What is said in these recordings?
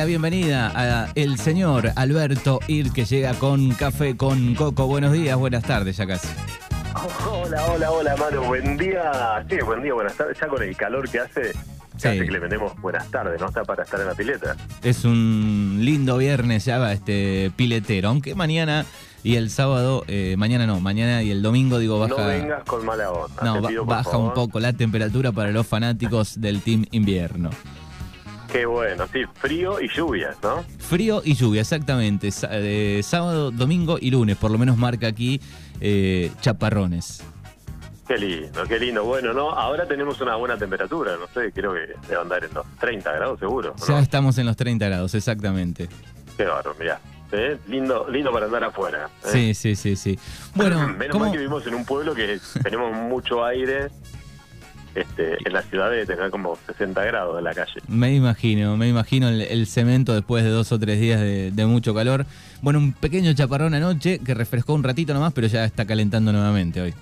la bienvenida a el señor Alberto Ir que llega con café con coco. Buenos días, buenas tardes ya casi. Hola, hola, hola, mano. Buen día. Sí, buen día, buenas tardes. Ya con el calor que hace, Sí. hace que le metemos buenas tardes, ¿no? Está para estar en la pileta. Es un lindo viernes ya va este piletero, aunque mañana y el sábado, eh, mañana no, mañana y el domingo digo baja. No vengas con mala onda. No, pido, baja un poco la temperatura para los fanáticos del Team Invierno. Qué bueno, sí, frío y lluvias, ¿no? Frío y lluvia, exactamente. Sa- eh, sábado, domingo y lunes, por lo menos marca aquí eh, chaparrones. Qué lindo, qué lindo. Bueno, ¿no? Ahora tenemos una buena temperatura, no sé, creo que debe andar en los 30 grados seguro, ¿no? Ya estamos en los 30 grados, exactamente. Qué bárbaro, mirá. ¿eh? Lindo, lindo para andar afuera. ¿eh? Sí, sí, sí, sí. Bueno, Menos ¿cómo- mal que vivimos en un pueblo que tenemos mucho aire. Este, en la ciudad debe tener como 60 grados en la calle. Me imagino, me imagino el, el cemento después de dos o tres días de, de mucho calor. Bueno, un pequeño chaparrón anoche que refrescó un ratito nomás, pero ya está calentando nuevamente hoy.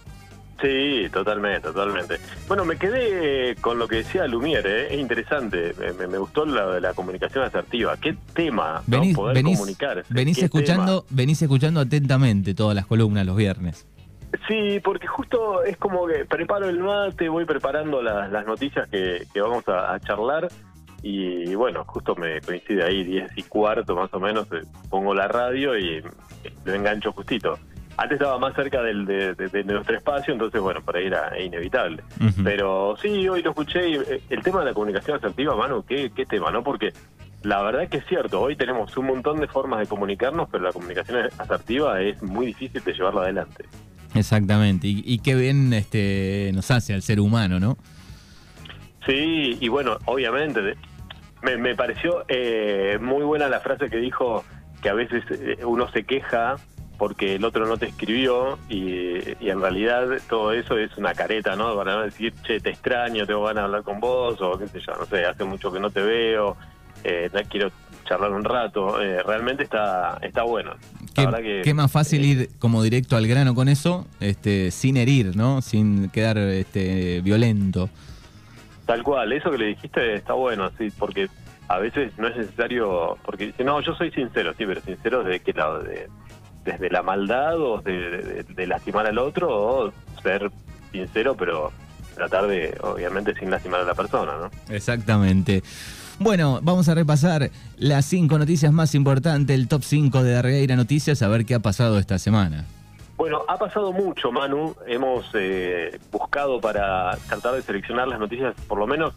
Sí, totalmente, totalmente. Bueno, me quedé con lo que decía Lumiere, ¿eh? es interesante, me, gustó la de la comunicación asertiva. ¿Qué tema? ¿no? Venís, Poder venís, comunicarse. venís ¿Qué escuchando, venís escuchando atentamente todas las columnas los viernes. Sí, porque justo es como que preparo el mate, voy preparando las, las noticias que, que vamos a, a charlar y bueno, justo me coincide ahí 10 y cuarto más o menos, eh, pongo la radio y lo engancho justito. Antes estaba más cerca del, de, de- de nuestro espacio, entonces bueno, por ahí era inevitable. Pero sí, hoy lo escuché y eh, el tema de la comunicación asertiva, Manu, ¿qué, qué tema, ¿no? Porque la verdad es que es cierto, hoy tenemos un montón de formas de comunicarnos, pero la comunicación asertiva es muy difícil de llevarla adelante. Exactamente. Y, qué bien este, nos hace al ser humano, ¿no? Sí, y bueno, obviamente, me, me pareció eh, muy buena la frase que dijo que a veces eh, uno se queja porque el otro no te escribió y, en realidad todo eso es una careta, ¿no? Para decir, che, te extraño, tengo ganas de hablar con vos o qué sé yo, no sé, hace mucho que no te veo, eh, no quiero charlar un rato. Eh, realmente está está bueno. La que- más fácil eh, ir como directo al grano con eso, este, sin herir, ¿no? Sin quedar este, violento. Tal cual, eso que le dijiste está bueno, sí, porque a veces no es necesario, porque dice, no, yo soy sincero, sí, pero sincero de qué lado, de, desde la maldad o de, de- de lastimar al otro o ser sincero, pero tratar de, obviamente, sin lastimar a la persona, ¿no? Exactamente. Bueno, vamos a repasar las cinco noticias más importantes, el top 5 de Darreira Noticias, a ver qué ha pasado esta semana. Bueno, ha pasado mucho, Manu. Hemos eh, buscado para tratar de seleccionar las noticias, por lo menos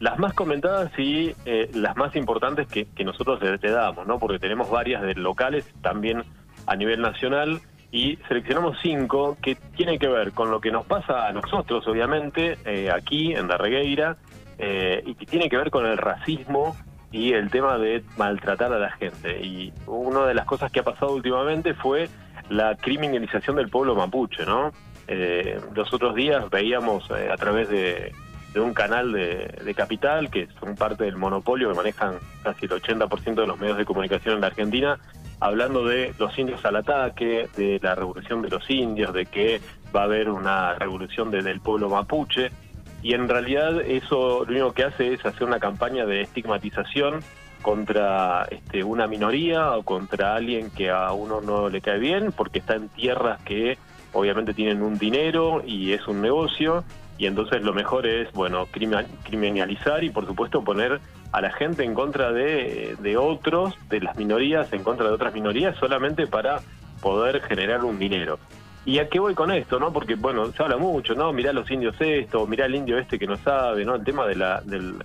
las más comentadas y eh, las más importantes que, nosotros le damos, ¿no? Porque tenemos varias de locales, también a nivel nacional, y seleccionamos cinco que tienen que ver con lo que nos pasa a nosotros, obviamente, eh, aquí en Darregueira, eh, y que tiene que ver con el racismo y el tema de maltratar a la gente. Y una de las cosas que ha pasado últimamente fue la criminalización del pueblo mapuche, ¿no? Eh, los otros días veíamos eh, a través de, un canal de, de Capital, que son parte del monopolio que manejan casi el 80% de los medios de comunicación en la Argentina, hablando de los indios al ataque, de la revolución de los indios, de que va a haber una revolución de- del pueblo mapuche. Y en realidad eso lo único que hace es hacer una campaña de estigmatización contra este, una minoría o contra alguien que a uno no le cae bien porque está en tierras que obviamente tienen un dinero y es un negocio y entonces lo mejor es bueno criminalizar y por supuesto poner a la gente en contra de, de otros, de las minorías, en contra de otras minorías solamente para poder generar un dinero. ¿Y a qué voy con esto, no? Porque, bueno, se habla mucho, ¿no? Mirá los indios esto, mirá el indio este que no sabe, ¿no? El tema de la, del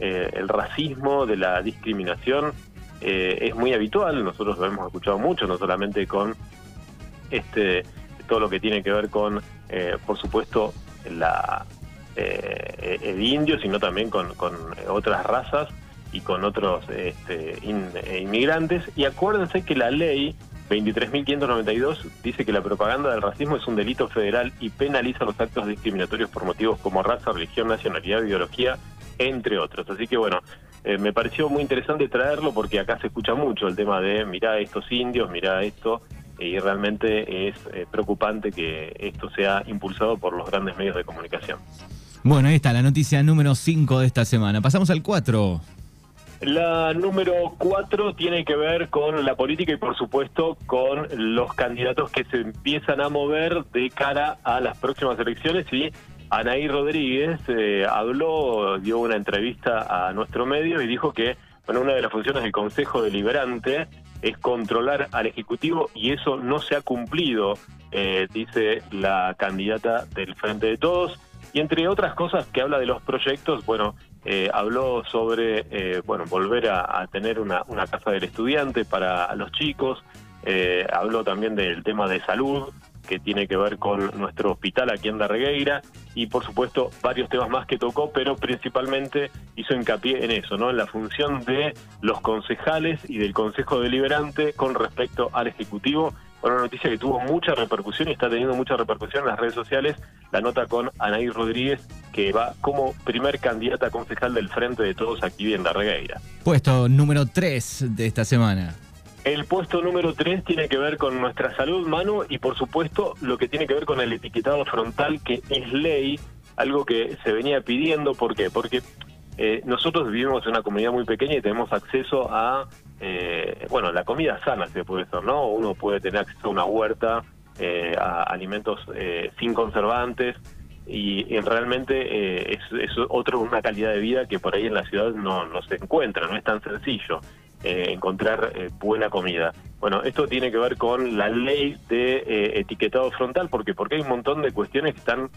eh, el racismo, de la discriminación, eh, es muy habitual, nosotros lo hemos escuchado mucho, no solamente con este todo lo que tiene que ver con, eh, por supuesto, la eh, el indio, sino también con, con otras razas y con otros este, eh, inmigrantes. Y acuérdense que la ley 23.592 dice que la propaganda del racismo es un delito federal y penaliza los actos discriminatorios por motivos como raza, religión, nacionalidad, ideología, entre otros. Así que bueno, eh, me pareció muy interesante traerlo porque acá se escucha mucho el tema de mirá estos indios, mirá esto, y realmente es eh, preocupante que esto sea impulsado por los grandes medios de comunicación. Bueno, ahí está la noticia número 5 de esta semana. Pasamos al 4. La número cuatro tiene que ver con la política y por supuesto con los candidatos que se empiezan a mover de cara a las próximas elecciones y Anaí Rodríguez eh, habló, dio una entrevista a nuestro medio y dijo que bueno, una de las funciones del Consejo Deliberante es controlar al Ejecutivo y eso no se ha cumplido, eh, dice la candidata del Frente de Todos. Y entre otras cosas que habla de los proyectos, bueno, eh, habló sobre eh, bueno volver a, tener una, una, casa del estudiante para los chicos, eh, habló también del tema de salud que tiene que ver con nuestro hospital aquí en Darregueira y por supuesto varios temas más que tocó, pero principalmente hizo hincapié en eso, ¿no? En la función de los concejales y del Consejo Deliberante con respecto al Ejecutivo una noticia que tuvo mucha repercusión y está teniendo mucha repercusión en las redes sociales, la nota con Anaí Rodríguez, que va como primer candidata concejal del Frente de Todos aquí en La Regueira. Puesto número 3 de esta semana. El puesto número 3 tiene que ver con nuestra salud, Manu, y por supuesto lo que tiene que ver con el etiquetado frontal, que es ley, algo que se venía pidiendo. ¿Por qué? Porque eh, nosotros vivimos en una comunidad muy pequeña y tenemos acceso a eh, bueno, la comida sana se puede ser, ¿no? Uno puede tener acceso a una huerta, eh, a alimentos eh, sin conservantes y, realmente eh, es, es otro una calidad de vida que por ahí en la ciudad no, no se encuentra, no es tan sencillo encontrar buena comida. Bueno, esto tiene que ver con la ley de etiquetado frontal, porque porque hay un montón de cuestiones que están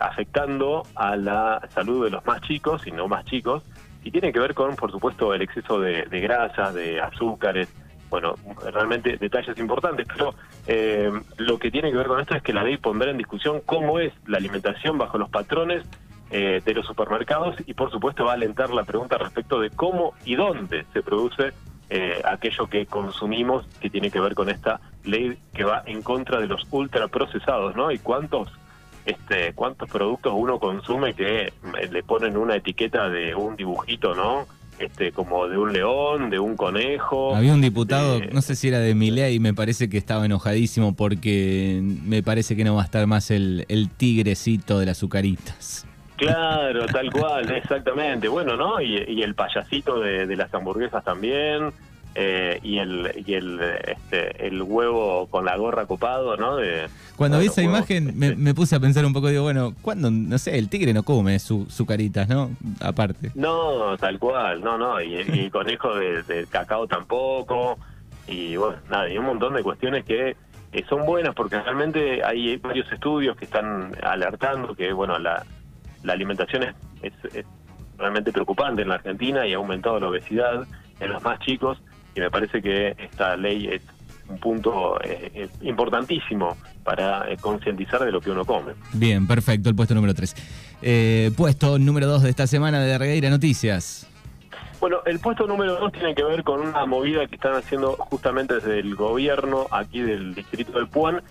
afectando a la salud de los más chicos y no más chicos y tiene que ver con, por supuesto, el exceso de, grasas, de azúcares, bueno, realmente detalles importantes, pero eh, lo que tiene que ver con esto es que la ley pondrá en discusión cómo es la alimentación bajo los patrones eh, de los supermercados y por supuesto va a alentar la pregunta respecto de cómo y dónde se produce eh, aquello que consumimos que tiene que ver con esta ley que va en contra de los ultraprocesados, ¿no? Y cuántos este, cuántos productos uno consume que le ponen una etiqueta de un dibujito, ¿no? Este, como de un león, de un conejo. Había un diputado, no sé si era de Milei, y me parece que estaba enojadísimo porque me parece que no va a estar más el, tigrecito de las azucaritas. Claro, tal cual, exactamente. Bueno, ¿no? Y, el payasito de, de, las hamburguesas también. Eh, y el y el este, el huevo con la gorra copado, ¿no? De, Cuando vi esa imagen este. me, puse a pensar un poco, digo, bueno, ¿cuándo? No sé, el tigre no come su, su caritas, ¿no? Aparte. No, tal cual, no, no, y, el conejo de, cacao tampoco, y bueno, nada, y un montón de cuestiones que son buenas porque realmente hay varios estudios que están alertando que, bueno, la, la alimentación es, es realmente preocupante en la Argentina y ha aumentado la obesidad en los más chicos y me parece que esta ley es un punto eh, importantísimo para eh, concientizar de lo que uno come. Bien, perfecto, el puesto número 3. Eh, puesto número 2 de esta semana de Regueira Noticias. Bueno, el puesto número 2 tiene que ver con una movida que están haciendo justamente desde el gobierno aquí del distrito del Puan.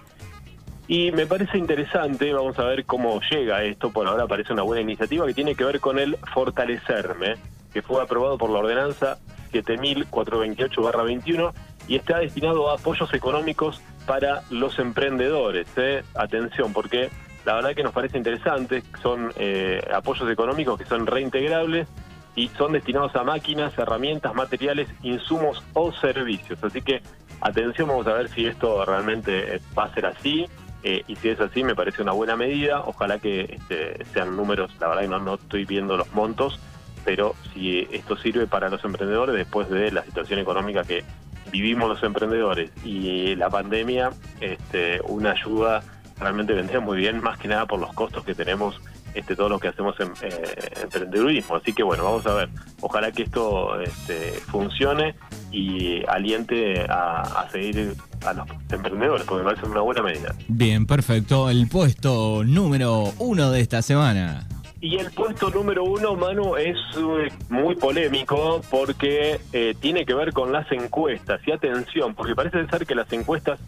Y me parece interesante, vamos a ver cómo llega esto, por ahora parece una buena iniciativa que tiene que ver con el fortalecerme, que fue aprobado por la ordenanza 7428-21 y está destinado a apoyos económicos para los emprendedores. ¿eh? Atención, porque la verdad que nos parece interesante, son eh, apoyos económicos que son reintegrables y son destinados a máquinas, herramientas, materiales, insumos o servicios. Así que atención, vamos a ver si esto realmente va a ser así. Eh, y si es así, me parece una buena medida. Ojalá que este, sean números, la verdad que no, no estoy viendo los montos, pero si esto sirve para los emprendedores después de la situación económica que vivimos los emprendedores y la pandemia, este, una ayuda realmente vendría muy bien, más que nada por los costos que tenemos este, todo lo que hacemos en eh, emprendedurismo. Así que bueno, vamos a ver. Ojalá que esto este, funcione y aliente a, a, seguir a los emprendedores, porque me parece una buena medida. Bien, perfecto. El puesto número uno de esta semana. Y el puesto número uno, Manu, es eh, muy polémico porque eh, tiene que ver con las encuestas. Y atención, porque parece ser que las encuestas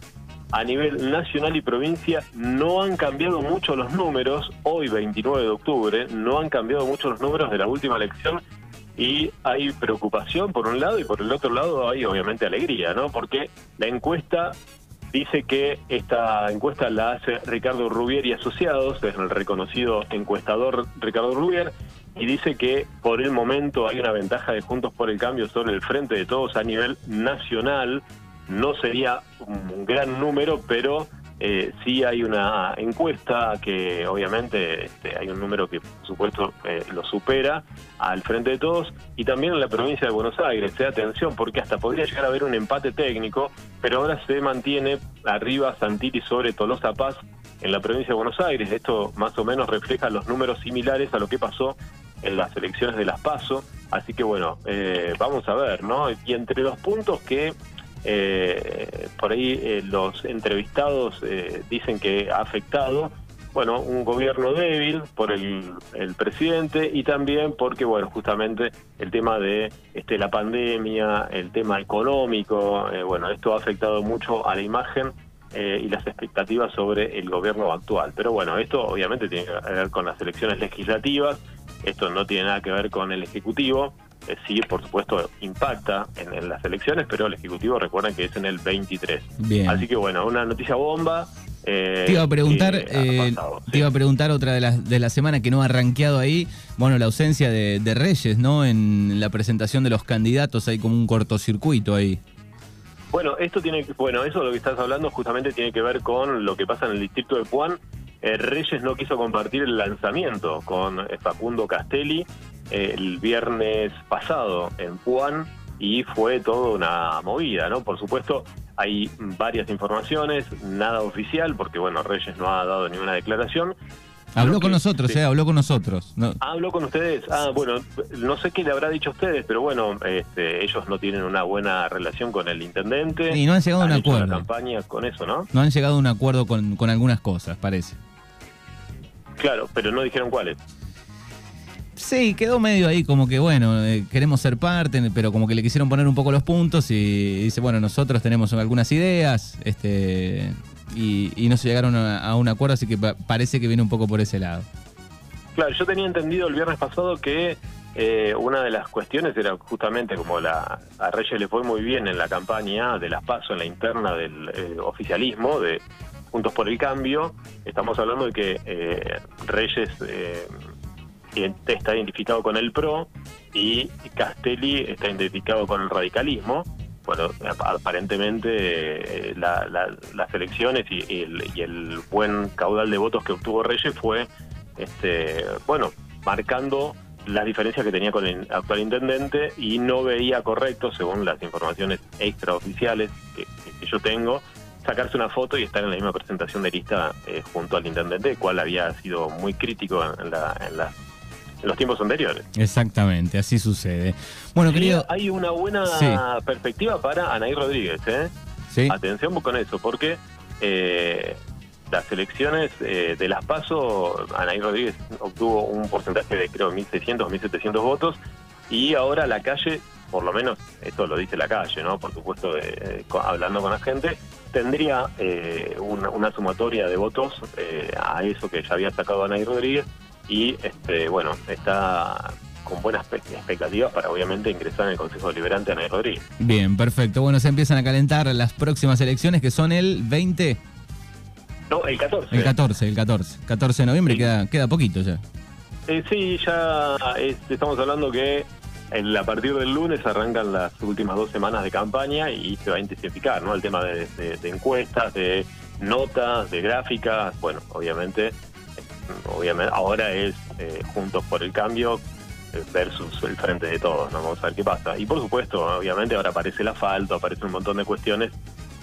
a nivel nacional y provincia no han cambiado mucho los números, hoy 29 de octubre, no han cambiado mucho los números de la última elección y hay preocupación por un lado y por el otro lado hay obviamente alegría, ¿no? Porque la encuesta dice que esta encuesta la hace Ricardo Rubier y Asociados, es el reconocido encuestador Ricardo Rubier, y dice que por el momento hay una ventaja de Juntos por el Cambio sobre el Frente de Todos a nivel nacional. No sería un gran número, pero eh, sí hay una encuesta que obviamente este, hay un número que por supuesto eh, lo supera al frente de todos y también en la provincia de Buenos Aires. Se atención porque hasta podría llegar a haber un empate técnico, pero ahora se mantiene arriba Santilli sobre Tolosa Paz en la provincia de Buenos Aires. Esto más o menos refleja los números similares a lo que pasó en las elecciones de las PASO. Así que bueno, eh, vamos a ver, ¿no? Y entre los puntos que eh, por ahí eh, los entrevistados eh, dicen que ha afectado, bueno, un gobierno débil por el, presidente y también porque, bueno, justamente el tema de este, la pandemia, el tema económico, eh, bueno, esto ha afectado mucho a la imagen y las expectativas sobre el gobierno actual. Pero bueno, esto obviamente tiene que ver con las elecciones legislativas, esto no tiene nada que ver con el Ejecutivo. Eh, sí, por supuesto, impacta en, las elecciones, pero el Ejecutivo recuerda que es en el 23. Bien. Así que bueno, una noticia bomba. Eh, te iba a preguntar, eh, te iba a preguntar otra de las de la semana que no ha rankeado ahí, bueno, la ausencia de, Reyes, ¿no? En la presentación de los candidatos hay como un cortocircuito ahí. Bueno, esto tiene, bueno, eso lo que estás hablando justamente tiene que ver con lo que pasa en el distrito de Puan. Reyes no quiso compartir el lanzamiento con Facundo Castelli el viernes pasado en Puan y fue toda una movida, ¿no? Por supuesto, hay varias informaciones, nada oficial, porque bueno, Reyes no ha dado ninguna declaración. Habló con nosotros, eh, habló con nosotros. No. Habló con ustedes. Ah, bueno, no sé qué le habrá dicho a ustedes, pero bueno, este, ellos no tienen una buena relación con el intendente. Y no han llegado a un acuerdo. Una campaña con eso, ¿no? No han llegado a un acuerdo con, con algunas cosas, parece. Claro, pero no dijeron cuáles. Sí, quedó medio ahí como que, bueno, eh, queremos ser parte, pero como que le quisieron poner un poco los puntos y dice, bueno, nosotros tenemos algunas ideas este y, no se llegaron a, un acuerdo, así que parece que viene un poco por ese lado. Claro, yo tenía entendido el viernes pasado que eh, una de las cuestiones era justamente como la, a Reyes le fue muy bien en la campaña de las PASO, en la interna del eh, oficialismo, de Juntos por el Cambio. Estamos hablando de que Reyes está identificado con el PRO y Castelli está identificado con el radicalismo. Bueno, aparentemente eh, las elecciones y, el, buen caudal de votos que obtuvo Reyes fue, este, bueno, marcando las diferencias que tenía con el actual intendente y no veía correcto, según las informaciones extraoficiales que yo tengo, sacarse una foto y estar en la misma presentación de lista eh, junto al intendente, el cual había sido muy crítico en, la, en en los tiempos anteriores. Exactamente, así sucede. Bueno, querido. Hay una buena perspectiva para Anaí Rodríguez, ¿eh? Sí. Atención con eso, porque eh, las elecciones eh, de las PASO, Anaí Rodríguez obtuvo un porcentaje de creo 1.600, 1.700 votos y ahora la calle, por lo menos esto lo dice la calle, ¿no? Por supuesto, hablando con la gente, tendría una, una, sumatoria de votos a eso que ya había sacado Anaí Rodríguez y este, bueno, está con buenas expectativas para obviamente ingresar en el Consejo Deliberante Ana Rodríguez. Bien, perfecto. Bueno, se empiezan a calentar las próximas elecciones que son el 20... No, el 14. El 14, el 14. 14 de noviembre, queda, queda poquito ya. Eh, sí, ya estamos hablando que a partir del lunes arrancan las últimas dos semanas de campaña y se va a intensificar, ¿no? El tema de encuestas, de notas, de gráficas, bueno, obviamente obviamente ahora es eh, Juntos por el Cambio eh, versus el frente de todos, ¿no? Vamos a ver qué pasa. Y por supuesto, obviamente ahora aparece el asfalto, aparece un montón de cuestiones,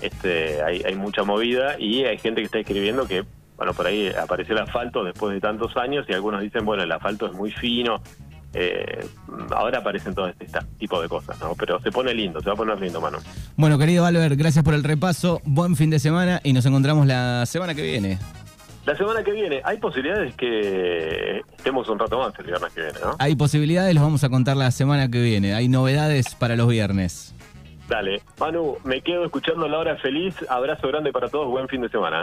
este, hay, hay mucha movida y hay gente que está escribiendo que, bueno, por ahí aparece el asfalto después de tantos años y algunos dicen, bueno, el asfalto es muy fino. Eh, ahora aparecen todo este, tipo de cosas, ¿no? Pero se pone lindo, se va a poner lindo, mano. Bueno, querido Albert, gracias por el repaso, buen fin de semana y nos encontramos la semana que viene. La semana que viene, hay posibilidades que estemos un rato más el viernes que viene, ¿no? Hay posibilidades, los vamos a contar la semana que viene. Hay novedades para los viernes. Dale, Manu, me quedo escuchando la hora feliz. Abrazo grande para todos, buen fin de semana.